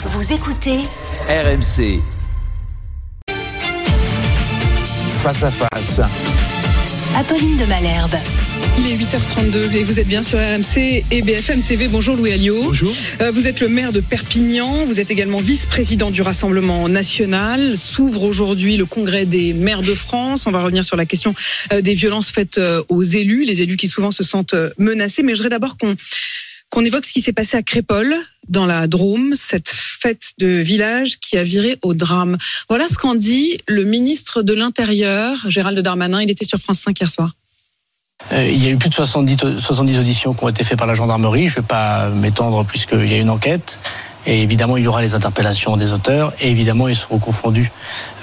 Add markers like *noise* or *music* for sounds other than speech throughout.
Vous écoutez RMC. Face à face. Apolline de Malherbe. Il est 8h32 et vous êtes bien sur RMC et BFM TV. Bonjour Louis Alliot. Bonjour. Euh, vous êtes le maire de Perpignan, vous êtes également vice-président du Rassemblement national. S'ouvre aujourd'hui le congrès des maires de France. On va revenir sur la question euh, des violences faites euh, aux élus, les élus qui souvent se sentent menacés. Mais je voudrais d'abord qu'on qu'on évoque ce qui s'est passé à Crépole, dans la Drôme, cette fête de village qui a viré au drame. Voilà ce qu'en dit le ministre de l'Intérieur, Gérald Darmanin. Il était sur France 5 hier soir. Euh, il y a eu plus de 70, 70 auditions qui ont été faites par la gendarmerie. Je ne vais pas m'étendre puisqu'il y a une enquête. Et évidemment, il y aura les interpellations des auteurs et évidemment, ils seront confondus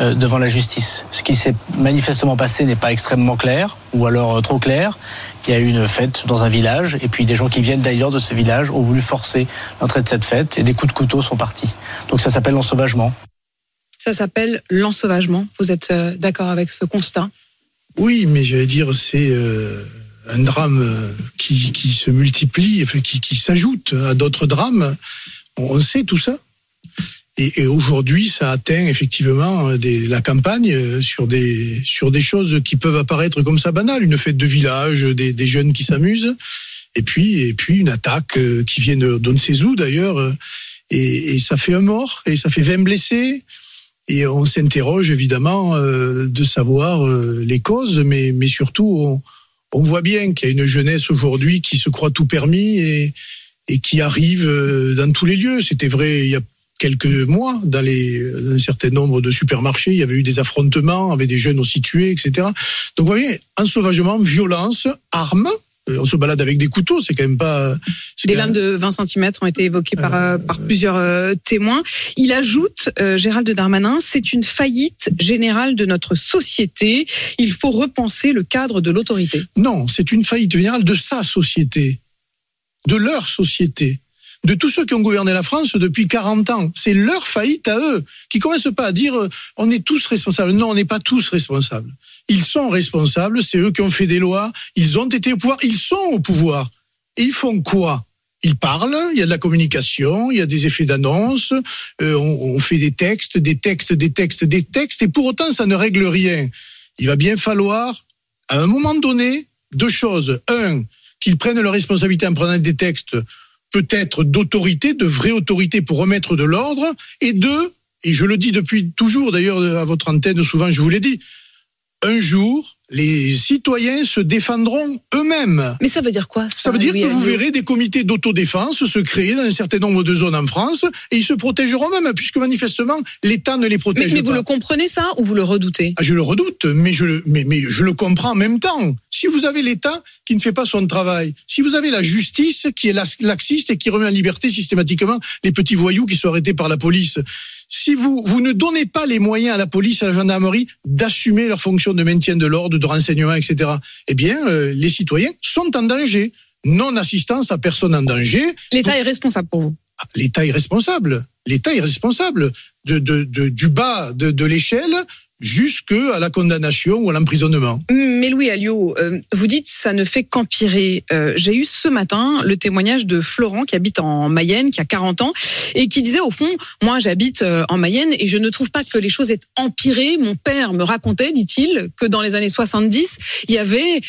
euh, devant la justice. Ce qui s'est manifestement passé n'est pas extrêmement clair ou alors euh, trop clair. Il y a eu une fête dans un village et puis des gens qui viennent d'ailleurs de ce village ont voulu forcer l'entrée de cette fête et des coups de couteau sont partis. Donc ça s'appelle l'ensauvagement. Ça s'appelle l'ensauvagement. Vous êtes d'accord avec ce constat? Oui, mais j'allais dire, c'est euh, un drame euh, qui, qui se multiplie, qui, qui s'ajoute à d'autres drames. On sait tout ça. Et, aujourd'hui, ça atteint effectivement des, la campagne sur des, sur des choses qui peuvent apparaître comme ça banales. Une fête de village, des, jeunes qui s'amusent. Et puis, et puis une attaque euh, qui vient de Don d'ailleurs. Et, ça fait un mort, et ça fait 20 blessés. Et on s'interroge évidemment euh, de savoir euh, les causes, mais, mais surtout on, voit bien qu'il y a une jeunesse aujourd'hui qui se croit tout permis et, et qui arrive euh, dans tous les lieux. C'était vrai il y a quelques mois, dans, les, un certain nombre de supermarchés, il y avait eu des affrontements avec des jeunes aussi tués, etc. Donc vous voyez, ensauvagement, violence, armes, euh, on se balade avec des couteaux, c'est quand même pas. Des lames de 20 cm ont été évoquées par, euh, par plusieurs euh, témoins. Il ajoute, Gérald Darmanin, c'est une faillite générale de notre société. Il faut repenser le cadre de l'autorité. Non, c'est une faillite générale de sa société, de leur société de tous ceux qui ont gouverné la France depuis 40 ans. C'est leur faillite à eux, qui commencent pas à dire on est tous responsables. Non, on n'est pas tous responsables. Ils sont responsables, c'est eux qui ont fait des lois, ils ont été au pouvoir, ils sont au pouvoir. Ils font quoi? Ils parlent, il y a de la communication, il y a des effets d'annonce, euh, on, on, fait des textes, des textes, des textes, des textes, et pour autant ça ne règle rien. Il va bien falloir, à un moment donné, deux choses. Un, qu'ils prennent leur responsabilité en prenant des textes peut-être d'autorité, de vraie autorité pour remettre de l'ordre, et deux, et je le dis depuis toujours d'ailleurs à votre antenne, souvent je vous l'ai dit, un jour, les citoyens se défendront eux-mêmes. Mais ça veut dire quoi Ça, veut dire que vous verrez des comités d'autodéfense se créer dans un certain nombre de zones en France et ils se protégeront même puisque manifestement l'État ne les protège mais, mais pas. vous le comprenez ça ou vous le redoutez? Ah, Je le redoute, mais je, mais, mais je le comprends en même temps. Si vous avez l'État qui ne fait pas son travail, si vous avez la justice qui est laxiste et qui remet en liberté systématiquement les petits voyous qui sont arrêtés par la police, si vous, vous ne donnez pas les moyens à la police, à la gendarmerie d'assumer leur fonction de maintien de l'ordre, de renseignement, etc., eh bien, euh, les citoyens sont en danger. Non-assistance à personne en danger. L'État est responsable pour vous ah, L'État est responsable. L'État est responsable de, de, de, du bas de, de l'échelle jusque à la condamnation ou à l'emprisonnement. Mais Louis Alliot, euh, vous dites ça ne fait qu'empirer. Euh, j'ai eu ce matin le témoignage de Florent qui habite en Mayenne, qui a 40 ans, et qui disait au fond, moi j'habite euh, en Mayenne et je ne trouve pas que les choses aient empiré. Mon père me racontait, dit-il, que dans les années 70, il y avait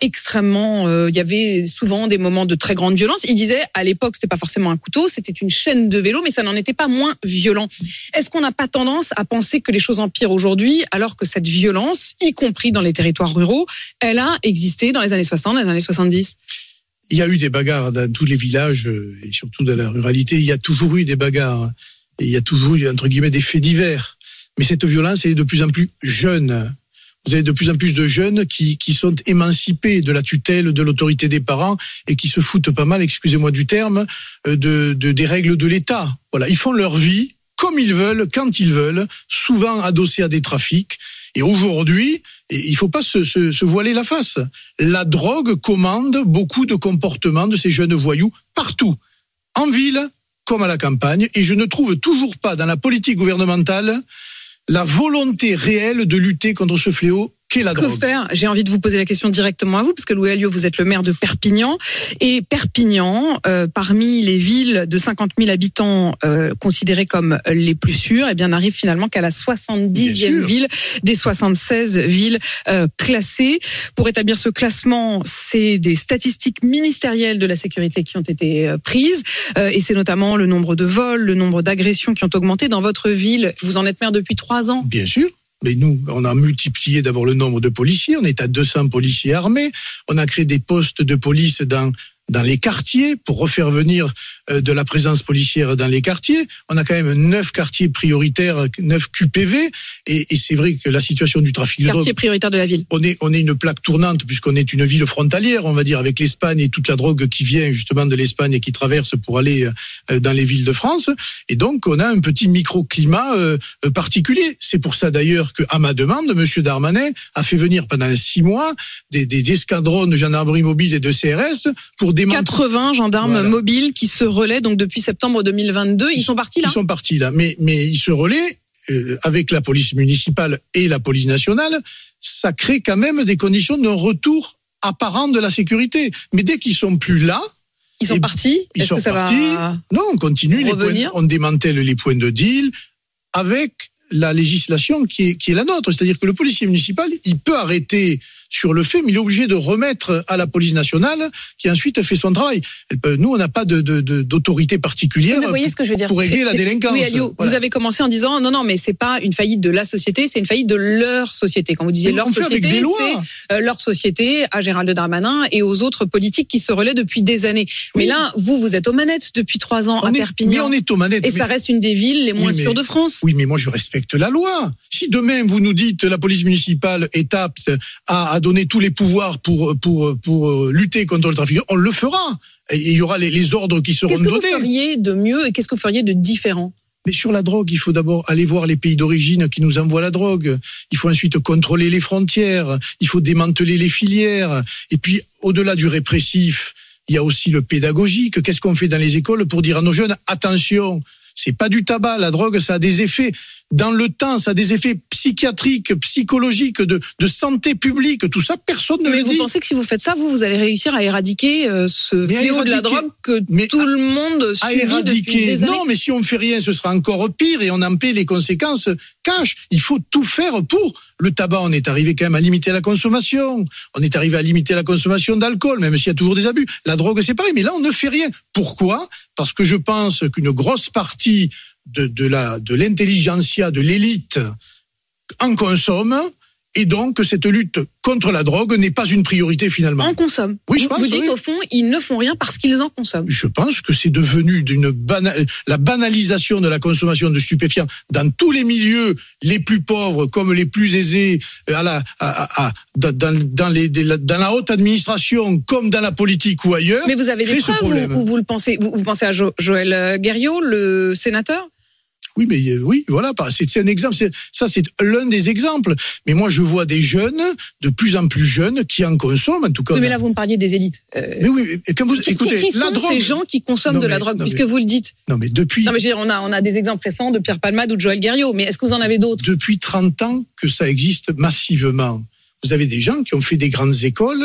extrêmement, il y avait souvent des moments de très grande violence. Il disait à l'époque c'était pas forcément un couteau, c'était une chaîne de vélo, mais ça n'en était pas moins violent. Est-ce qu'on n'a pas tendance à penser que les choses empirent aujourd'hui? Alors que cette violence, y compris dans les territoires ruraux, elle a existé dans les années 60, dans les années 70 il y a eu des bagarres dans tous les villages euh, et surtout dans la ruralité. Il y a toujours eu des bagarres et il y a toujours eu des faits divers. Mais cette violence, elle est de plus en plus jeune. Vous avez de plus en plus de jeunes qui, sont émancipés de la tutelle, de l'autorité des parents et qui se foutent pas mal, excusez-moi du terme, euh, de des règles de l'État. Voilà, ils font leur vie comme ils veulent, quand ils veulent, souvent adossés à des trafics. Et aujourd'hui, il faut pas se, se, se, voiler la face. La drogue commande beaucoup de comportements de ces jeunes voyous partout, en ville comme à la campagne. Et je ne trouve toujours pas dans la politique gouvernementale la volonté réelle de lutter contre ce fléau qu'est la Que drogue. faire? J'ai envie de vous poser la question directement à vous, parce que Louis Alliot, vous êtes le maire de Perpignan. Et Perpignan, euh, parmi les villes de 50 000 habitants euh, considérées comme les plus sûres, eh bien, n'arrive finalement qu'à la Bien 70e sûr. ville des 76 villes euh, classées. Pour établir ce classement, c'est des statistiques ministérielles de la sécurité qui ont été euh, prises. Euh, et c'est notamment le nombre de vols, le nombre d'agressions qui ont augmenté dans votre ville. Vous en êtes maire depuis trois ans. Bien sûr. Mais nous, on a multiplié d'abord le nombre de policiers. On est à 200 policiers armés. On a créé des postes de police dans dans les quartiers pour refaire venir euh, de la présence policière dans les quartiers. On a quand même neuf quartiers prioritaires, neuf QPV, et, et c'est vrai que la situation du trafic de drogue Quartier prioritaire de la ville. on est, on est une plaque tournante puisqu'on est une ville frontalière, on va dire, avec l'Espagne et toute la drogue qui vient justement de l'Espagne et qui traverse pour aller euh, dans les villes de France. Et donc, on a un petit microclimat euh, particulier. C'est pour ça d'ailleurs que, à ma demande, Monsieur Darmanin a fait venir pendant six mois des, des escadrons de gendarmerie mobile et de CRS pour démanteler 80 gendarmes Voilà. mobiles qui se relaient donc depuis septembre 2022. Ils sont partis là Ils sont partis là, mais mais ils se relaient euh, avec la police municipale et la police nationale. Ça crée quand même des conditions d'un retour apparent de la sécurité. Mais dès qu'ils sont plus là, Ils sont Et- partis? ils sont que ça partis? va non, on continue les Revenir? points, on démantèle les points de deal avec la législation qui est, qui est la nôtre. C'est-à-dire que le policier municipal, il peut arrêter sur le fait, mais il est obligé de remettre à la police nationale qui ensuite fait son travail. Elle peut- nous, on n'a pas de, de- de- d'autorité particulière Mais vous voyez ce que je veux dire pour régler la délinquance. Oui, Alio, Voilà. vous avez commencé en disant non, non, mais c'est pas une faillite de la société, c'est une faillite de leur société. Quand vous disiez Mais leur société, c'est euh, leur société à Gérald Darmanin et aux autres politiques qui se relaient depuis des années. Mais là, vous, vous êtes aux manettes depuis trois ans On à est- mais Perpignan. on est aux manettes. Et mais- ça reste une des villes les moins Oui, mais- sûres de France. Oui, mais moi je respecte la loi. Si demain vous nous dites la police municipale est apte à, à donner tous les pouvoirs pour pour pour euh, lutter contre le trafic, on le fera. Et il y aura les, les ordres qui seront Qu'est-ce que vous donnés. feriez de mieux et qu'est-ce que vous feriez de différent Mais sur la drogue, il faut d'abord aller voir les pays d'origine qui nous envoient la drogue. Il faut ensuite contrôler les frontières. Il faut démanteler les filières. Et puis, au-delà du répressif, il y a aussi le pédagogique. Qu'est-ce qu'on fait dans les écoles pour dire à nos jeunes, attention, c'est pas du tabac, la drogue, ça a des effets dans le temps, ça a des effets psychiatriques, psychologiques, de, de santé publique, tout ça, personne ne Mais le vous dit. pensez que si vous faites ça, vous, vous allez réussir à éradiquer euh, ce Mais à fléau de la drogue que mais tout à- le monde à subit depuis éradiquer. des années Non, mais si on ne fait rien, ce sera encore pire et on en paie les conséquences Il faut tout faire pour. Le tabac, on est arrivé quand même à limiter la consommation. On est arrivé à limiter la consommation d'alcool, même s'il y a toujours des abus. La drogue, c'est pareil. Mais là, on ne fait rien. Pourquoi? Parce que je pense qu'une grosse partie de, de l'intelligentsia de l'élite en consomme et donc que cette lutte contre la drogue n'est pas une priorité finalement. en consomment. Oui, je vous, pense, vous dites oui. au fond, ils ne font rien parce qu'ils en consomment. Je pense que c'est devenu d'une bana- la banalisation de la consommation de stupéfiants dans tous les milieux, les plus pauvres comme les plus aisés, à la, à- à- à- dans, dans- dans les, dans la haute administration comme dans la politique ou ailleurs. Mais vous avez des preuves ou, ou vous le pensez vous, vous pensez à Jo- Joël euh, Guerriot, le sénateur? Oui, mais euh, oui, voilà, c'est un exemple. Ça, c'est l'un des exemples. Mais moi, je vois des jeunes, de plus en plus jeunes, qui en consomment, en tout cas. Oui, Mais là, vous me parliez des élites. Euh, Mais oui, et quand vous qui, écoutez, qui sont la drogue. ces gens qui consomment Non, de la drogue, non, puisque mais- vous le dites Non, mais depuis. Non, mais je veux dire, on a, on a des exemples récents de Pierre Palmade ou de Joël Guerriot, mais est-ce que vous en avez d'autres? Depuis 30 ans que ça existe massivement. Vous avez des gens qui ont fait des grandes écoles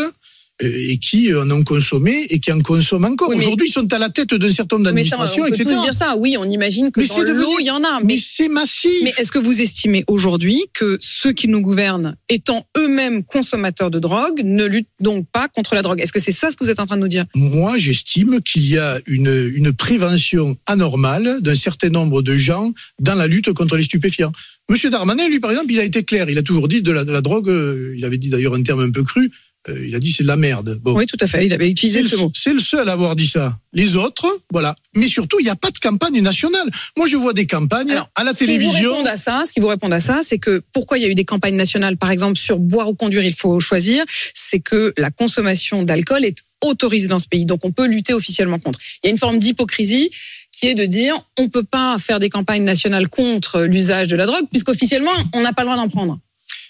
et qui en ont consommé et qui en consomment encore. Oui, Aujourd'hui, ils sont à la tête d'un certain nombre d'administrations, peut etc. tous dire ça. Oui, on imagine que Mais dans l'eau, il y en a. Mais Mais, c'est massif. mais est-ce que vous estimez aujourd'hui que ceux qui nous gouvernent, étant eux-mêmes consommateurs de drogue, ne luttent donc pas contre la drogue? Est-ce que c'est ça ce que vous êtes en train de nous dire? Moi, j'estime qu'il y a une, une prévention anormale d'un certain nombre de gens dans la lutte contre les stupéfiants. Monsieur Darmanin, lui, par exemple, il a été clair. Il a toujours dit de la, de la drogue, euh, il avait dit d'ailleurs un terme un peu cru, euh, il a dit c'est de la merde. Bon. Oui, tout à fait. Il avait utilisé ce mot. c'est le seul à avoir dit ça. Les autres, voilà. Mais surtout, il n'y a pas de campagne nationale. Moi, je vois des campagnes Alors, à la Ce qui vous télévision. répondent à ça, ce qui vous répondent à ça, c'est que pourquoi il y a eu des campagnes nationales, par exemple sur boire ou conduire, il faut choisir, c'est que la consommation d'alcool est autorisée dans ce pays, donc on peut lutter officiellement contre. Il y a une forme d'hypocrisie qui est de dire on peut pas faire des campagnes nationales contre l'usage de la drogue puisqu'officiellement on n'a pas le droit d'en prendre.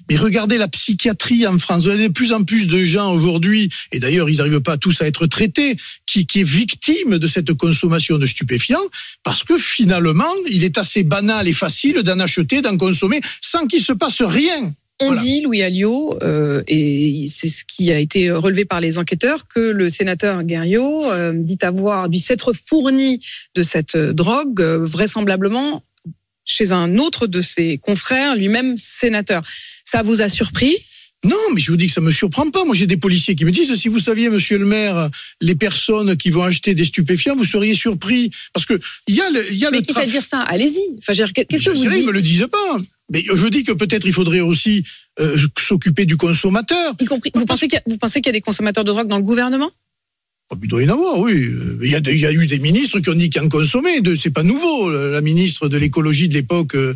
Mais regardez la psychiatrie en France. Vous avez de plus en plus de gens aujourd'hui, et d'ailleurs, ils n'arrivent pas tous à être traités, qui, qui est victime de cette consommation de stupéfiants, parce que finalement, il est assez banal et facile d'en acheter, d'en consommer, sans qu'il se passe rien. On Voilà. dit, Louis Alliot, euh, et c'est ce qui a été relevé par les enquêteurs, que le sénateur Guerriot euh, dit avoir dû s'être fourni de cette drogue, euh, vraisemblablement chez un autre de ses confrères, lui-même sénateur. Ça vous a surpris? Non, mais je vous dis que ça me surprend pas. Moi, j'ai des policiers qui me disent si vous saviez, monsieur le maire, les personnes qui vont acheter des stupéfiants, vous seriez surpris. Parce que il y a le, il y a Mais le qui fait trafic. dire ça Allez-y. Enfin, qu'est-ce que vous sais, ils dites me le disent pas. Mais je dis que peut-être il faudrait aussi euh, s'occuper du consommateur. Y compris, vous pensez qu'il y a, y des consommateurs de drogue dans le gouvernement? Il doit y en avoir, oui. Il y, a, il y a eu des ministres qui ont dit qu'ils en consommaient. C'est pas nouveau. La ministre de l'écologie de l'époque, euh,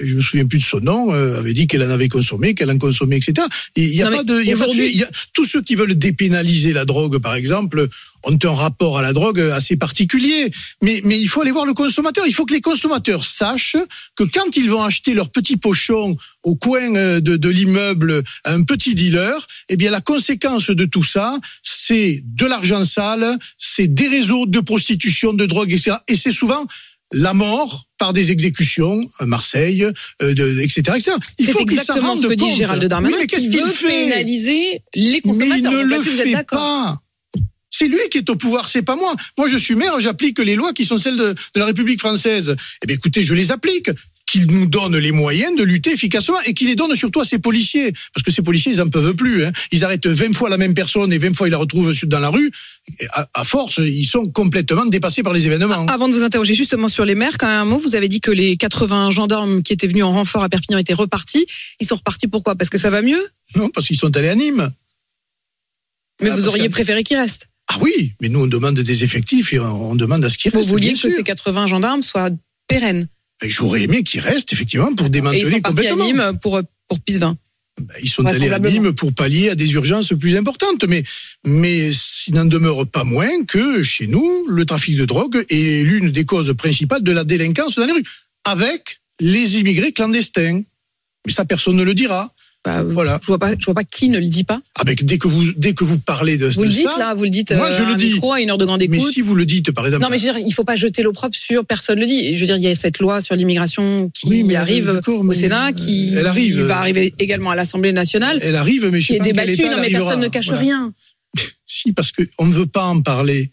je me souviens plus de son nom, euh, avait dit qu'elle en avait consommé, qu'elle en consommait, etc. Et il y a Non, pas de, il y a ceux qui veulent dépénaliser la drogue, par exemple, ont un rapport à la drogue assez particulier. Mais, mais il faut aller voir le consommateur. Il faut que les consommateurs sachent que quand ils vont acheter leur petit pochon au coin euh, de, de l'immeuble à un petit dealer, eh bien la conséquence de tout ça, c'est de l'argent sale, c'est des réseaux de prostitution, de drogue, etc. Et c'est souvent la mort par des exécutions à Marseille, euh, de, etc., etc. Il faut exactement ce que dit compte. Gérald Darmanin Oui, mais qu'est-ce qui qu'il fait? pénaliser les mais consommateurs. il ne le fait pas. C'est lui qui est au pouvoir, c'est pas moi. Moi, je suis maire, j'applique les lois qui sont celles de, de la République française. Eh bien, écoutez, je les applique. Qu'il nous donne les moyens de lutter efficacement et qu'il les donne surtout à ses policiers. Parce que ces policiers, ils en peuvent plus. Hein. Ils arrêtent 20 fois la même personne et 20 fois ils la retrouvent dans la rue. À, à force, ils sont complètement dépassés par les événements. Avant de vous interroger justement sur les maires, quand même un mot, vous avez dit que les 80 gendarmes qui étaient venus en renfort à Perpignan étaient repartis. Ils sont repartis pourquoi? Parce que ça va mieux? Non, parce qu'ils sont allés à Nîmes. Mais Ah, vous auriez préféré qu'ils restent. Ah oui, mais nous, on demande des effectifs et on demande à ce qu'ils Vous restent. vouliez bien que sûr. ces 80 gendarmes soient pérennes. J'aurais aimé qu'ils restent, effectivement, pour Et ils démanteler sont partis à complètement. Nîmes pour, pour Pisevin. Ben, ils sont allés à. Nîmes pour pallier à des urgences plus importantes, mais mais il n'en demeure pas moins que chez nous, le trafic de drogue est l'une des causes principales de la délinquance dans les rues, avec les immigrés clandestins. Mais ça, personne ne le dira. Bah, Voilà. Je vois pas, je vois pas qui ne le dit pas. Avec dès que vous dès que vous parlez de, Vous de le dites ça, là, vous le dites Moi, euh, je à le un dis. micro, à une heure de grande mais écoute. si vous le dites, par exemple, Non, mais je veux dire, il faut pas jeter l'opprobre sur personne le dit. Je veux dire, il y a cette loi sur l'immigration qui Oui, mais arrive d'accord, au mais, Sénat, qui elle arrive. va arriver également à l'Assemblée nationale, elle arrive, mais je qui sais est pas en quel débattue. Non, mais personne ne cache Voilà. rien. *laughs* Si, parce qu'on ne veut pas en parler.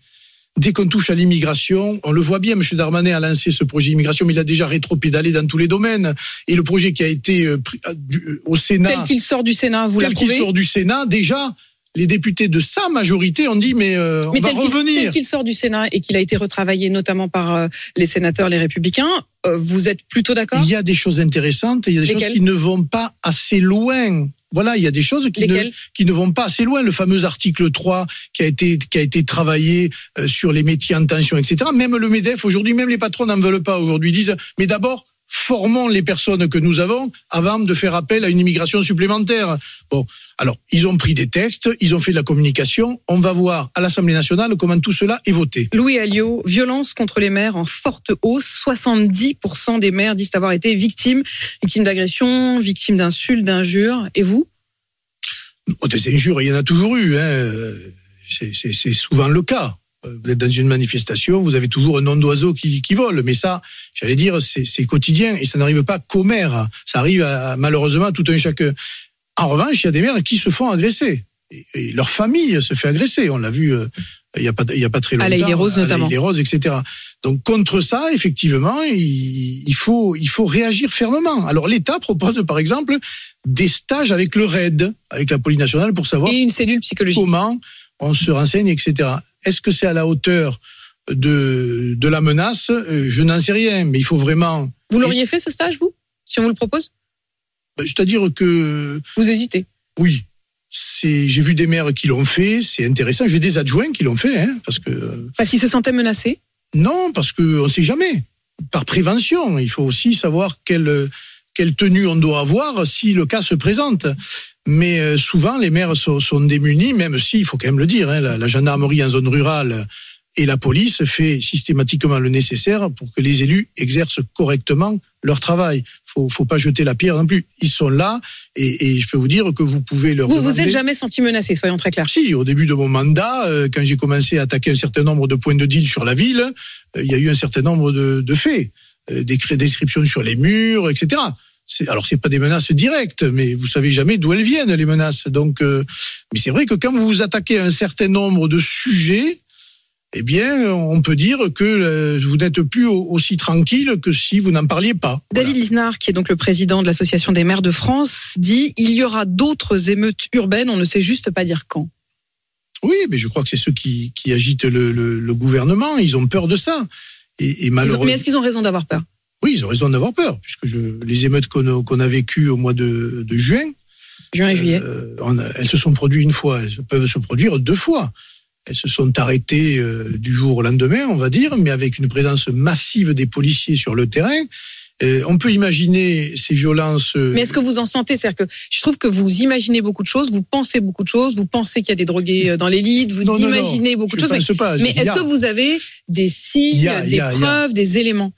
Dès qu'on touche à l'immigration, on le voit bien, M. Darmanin a lancé ce projet immigration, mais il a déjà rétropédalé dans tous les domaines. Et le projet qui a été euh, pris, euh, euh, au Sénat, Tel qu'il sort du Sénat, vous tel qu'il sort du Sénat, déjà, les députés de sa majorité ont dit, mais euh, on Mais va tel revenir. tel qu'il sort du Sénat et qu'il a été retravaillé notamment par euh, les sénateurs, les républicains, euh, vous êtes plutôt d'accord? Il y a des choses intéressantes et il y a des Lesquelles? choses qui ne vont pas assez loin. Voilà, il y a des choses qui ne, qui ne vont pas assez loin. Le fameux article 3 qui a été, qui a été travaillé sur les métiers en tension, etc. Même le MEDEF, aujourd'hui, même les patrons n'en veulent pas aujourd'hui. Ils disent, mais d'abord, formons les personnes que nous avons avant de faire appel à une immigration supplémentaire. Bon, alors, ils ont pris des textes, ils ont fait de la communication. On va voir à l'Assemblée nationale comment tout cela est voté. Louis Alliot, violence contre les maires en forte hausse. 70% des maires disent avoir été victimes, victimes d'agressions, victimes d'insultes, d'injures. Et vous? Oh, des injures, il y en a toujours eu. Hein. C'est souvent le cas. Euh, Vous êtes dans une manifestation, vous avez toujours un nom d'oiseau qui, qui vole. Mais ça, j'allais dire, c'est quotidien et ça n'arrive pas qu'aux maires. Ça arrive à- malheureusement à tout un chacun. En revanche, il y a des maires qui se font agresser. Et, et leur famille se fait agresser. On l'a vu euh, il y a pas il y a pas très longtemps. À l'Île-et-Roses, à notamment. l'Île-et-Roses, etc. Donc contre ça, effectivement, il, il faut il faut réagir fermement. Alors l'État propose par exemple des stages avec le RAID, avec la police nationale, pour savoir Et une cellule psychologique. comment on se renseigne, etc. Est-ce que c'est à la hauteur de, de la menace? Euh, Je n'en sais rien, mais il faut vraiment. Vous l'auriez fait ce stage, vous? Si on vous le propose? Ben, C'est-à-dire que Vous hésitez. oui. J'ai vu des maires qui l'ont fait, c'est intéressant. J'ai des adjoints qui l'ont fait, hein, parce que Parce qu'ils se sentaient menacés? non, parce que on sait jamais. Par prévention, il faut aussi savoir quelle quelle tenue on doit avoir si le cas se présente. Mais euh, souvent, les maires sont, sont démunis, même si, il faut quand même le dire, hein, la, la gendarmerie en zone rurale et la police fait systématiquement le nécessaire pour que les élus exercent correctement leur travail. Faut, faut pas jeter la pierre non plus. Ils sont là et, et je peux vous dire que vous pouvez leur Vous vous demander- êtes jamais senti menacé, soyons très clairs. si, au début de mon mandat, euh, quand j'ai commencé à attaquer un certain nombre de points de deal sur la ville, euh, il y a eu un certain nombre de, de faits, euh, des descriptions sur les murs, etc. alors c'est pas des menaces directes, mais vous savez jamais d'où elles viennent les menaces. Donc, euh, mais c'est vrai que quand vous vous attaquez à un certain nombre de sujets, eh bien, on peut dire que euh, vous n'êtes plus au- aussi tranquille que si vous n'en parliez pas. David Lisnard, qui est donc le président de l'Association des maires de France, dit il y aura d'autres émeutes urbaines, on ne sait juste pas dire quand. Oui, mais je crois que c'est ceux qui, qui agitent le, le- le gouvernement. Ils ont peur de ça. Et, malheureusement, mais est-ce qu'ils ont raison d'avoir peur? Oui, ils ont raison d'avoir peur, puisque je, les émeutes qu'on a, vécues au mois de, de juin, Juin et juillet. euh, a- elles se sont produites une fois, elles peuvent se produire deux fois. Elles se sont arrêtées euh, du jour au lendemain, on va dire, mais avec une présence massive des policiers sur le terrain. Euh, on peut imaginer ces violences. Mais est-ce que vous en sentez? C'est-à-dire que je trouve que vous imaginez beaucoup de choses, vous pensez beaucoup de choses, vous pensez qu'il y a des drogués dans l'élite, vous non, non, non, imaginez beaucoup de choses. Mais, pas. est-ce a- que vous avez des signes, a- des preuves, des éléments?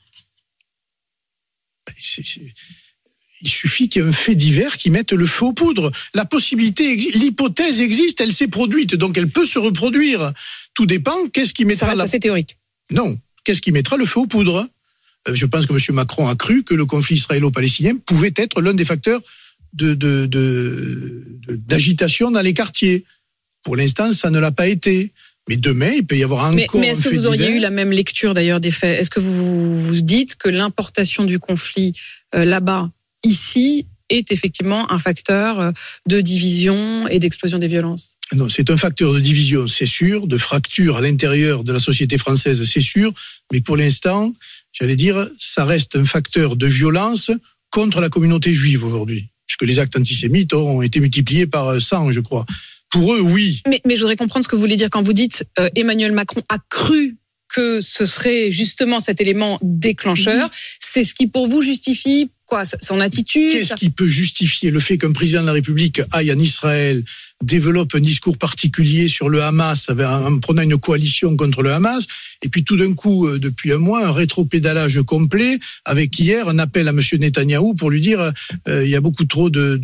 C'est- c'est- il suffit qu'il y ait un fait divers qui mette le feu aux poudres. La possibilité, l'hypothèse existe, elle s'est produite, donc elle peut se reproduire. Tout dépend. Qu'est-ce qui Ça mettra reste la assez théorique. non Qu'est-ce qui mettra le feu aux poudres? Euh, Je pense que M. Macron a cru que le conflit israélo-palestinien pouvait être l'un des facteurs de, de- de- de- d'agitation dans les quartiers. Pour l'instant, ça ne l'a pas été. Mais demain, il peut y avoir Mais, encore mais un est-ce que vous auriez divers. eu la même lecture d'ailleurs des faits? Est-ce que vous vous dites que l'importation du conflit euh, là-bas, ici, est effectivement un facteur euh, de division et d'explosion des violences? Non, c'est un facteur de division, c'est sûr, de fracture à l'intérieur de la société française, c'est sûr. Mais pour l'instant, j'allais dire, ça reste un facteur de violence contre la communauté juive aujourd'hui. Puisque les actes antisémites ont été multipliés par 100, je crois. Pour eux, oui. mais, mais je voudrais comprendre ce que vous voulez dire quand vous dites euh, Emmanuel Macron a cru que ce serait justement cet élément déclencheur. C'est ce qui pour vous justifie quoi son attitude Qu'est-ce qui peut justifier le fait qu'un président de la République aille en Israël, développe un discours particulier sur le Hamas, en prenant une coalition contre le Hamas, et puis tout d'un coup, euh, depuis un mois, un rétropédalage complet, avec hier un appel à M. Netanyahou pour lui dire euh, il y a beaucoup trop de,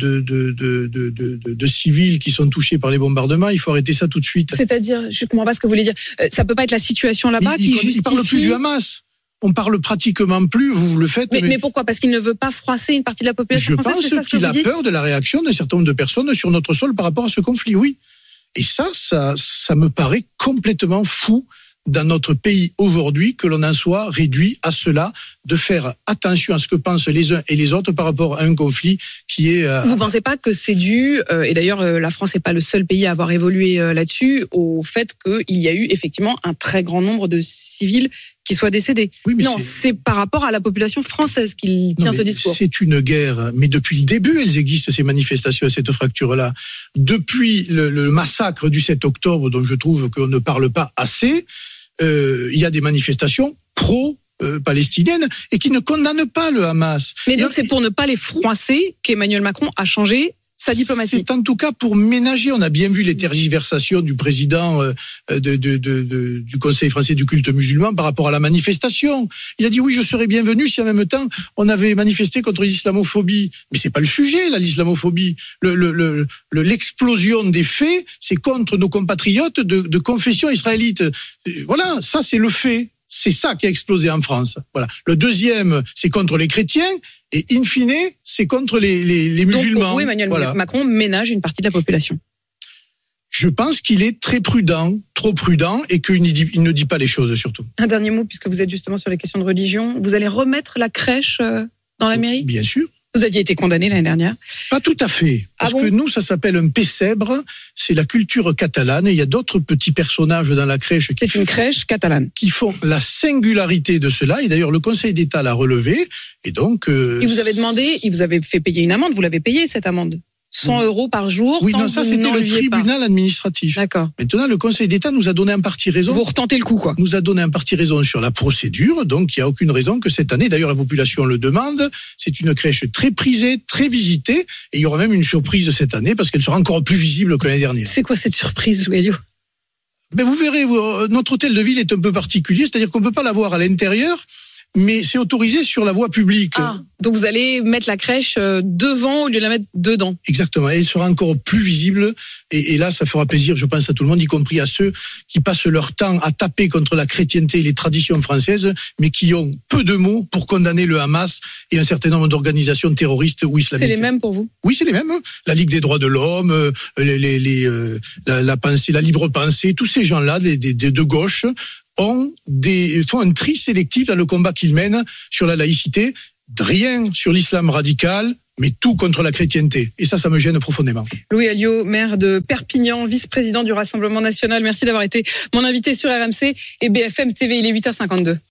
civils qui sont touchés par les bombardements, il faut arrêter ça tout de suite. C'est-à-dire, je comprends pas ce que vous voulez dire. Euh, ça peut pas être la situation là-bas qui il- il parle plus justifie. du Hamas? On parle pratiquement plus, vous le faites, Mais, mais- mais pourquoi? Parce qu'il ne veut pas froisser une partie de la population Je française. pense qu'il a peur de la réaction d'un certain nombre de personnes sur notre sol par rapport à ce conflit, oui. Et ça, ça, ça me paraît complètement fou dans notre pays aujourd'hui que l'on en soit réduit à cela, de faire attention à ce que pensent les uns et les autres par rapport à un conflit qui est... euh, Vous pensez pas que c'est dû, euh, et d'ailleurs euh, la France n'est pas le seul pays à avoir évolué là-dessus, au fait qu'il y a eu effectivement un très grand nombre de civils qui soient décédés. oui, mais non, c'est- par rapport à la population française qu'il tient ce discours. C'est une guerre, mais depuis le début, elles existent, ces manifestations et cette fracture-là. Depuis le, le massacre du 7 octobre, dont je trouve qu'on ne parle pas assez, euh, il y a des manifestations pro-palestiniennes et qui ne condamnent pas le Hamas. Mais donc on- c'est pour ne pas les froisser qu'Emmanuel Macron a changé sa diplomatie. C'est en tout cas pour ménager. On a bien vu les tergiversations du président euh, de, de- de- de- du Conseil français du culte musulman par rapport à la manifestation. Il a dit oui, je serais bienvenu si en même temps on avait manifesté contre l'islamophobie. Mais c'est pas le sujet, là, l'islamophobie. Le- le- le- le- L'explosion des faits, c'est contre nos compatriotes de, de confession israélite. Euh, Voilà, ça c'est le fait. C'est ça qui a explosé en France. Voilà. Le deuxième, c'est contre les chrétiens. Et in fine, c'est contre les, les, les donc musulmans. pour vous, Emmanuel Voilà. Macron ménage une partie de la population. Je pense qu'il est très prudent, trop prudent, et qu'il ne dit, il ne dit pas les choses surtout. Un dernier mot, puisque vous êtes justement sur les questions de religion. Vous allez remettre la crèche euh, dans la mairie? Bien sûr. Vous aviez été condamné l'année dernière. Pas tout à fait. Ah Parce bon que nous, ça s'appelle un pessèbre. C'est la culture catalane. Il y a d'autres petits personnages dans la crèche qui, C'est une crèche catalane. qui font la singularité de cela. Et d'ailleurs, le Conseil d'État l'a relevé. Et donc. euh, Il vous avait demandé, il vous avait fait payer une amende. Vous l'avez payé cette amende 100 euros par jour. Oui, non, ça c'était le pas. tribunal administratif. D'accord. Maintenant, le Conseil d'État nous a donné en partie raison. Vous retentez le coup, quoi. nous a donné en partie raison sur la procédure, donc il n'y a aucune raison que cette année, d'ailleurs la population le demande, c'est une crèche très prisée, très visitée, et il y aura même une surprise cette année parce qu'elle sera encore plus visible que l'année dernière. C'est quoi cette surprise, Alliot Ben vous verrez, euh, notre hôtel de ville est un peu particulier, c'est-à-dire qu'on ne peut pas l'avoir à l'intérieur, mais c'est autorisé sur la voie publique. Ah, donc vous allez mettre la crèche euh, devant au lieu de la mettre dedans. Exactement. Et elle sera encore plus visible. Et, et, là, ça fera plaisir, je pense, à tout le monde, y compris à ceux qui passent leur temps à taper contre la chrétienté et les traditions françaises, mais qui ont peu de mots pour condamner le Hamas et un certain nombre d'organisations terroristes ou islamiques. C'est les mêmes pour vous? Oui, c'est les mêmes. La Ligue des droits de l'homme, euh, les, les, les euh, la, la, pensée, la libre pensée, tous ces gens-là, des, des, de gauche, ont des, font un tri sélectif dans le combat qu'ils mènent sur la laïcité. Rien sur l'islam radical, mais tout contre la chrétienté. Et ça, ça me gêne profondément. Louis Alliot, maire de Perpignan, vice-président du Rassemblement national, merci d'avoir été mon invité sur RMC et BFM TV. Il est 8h52.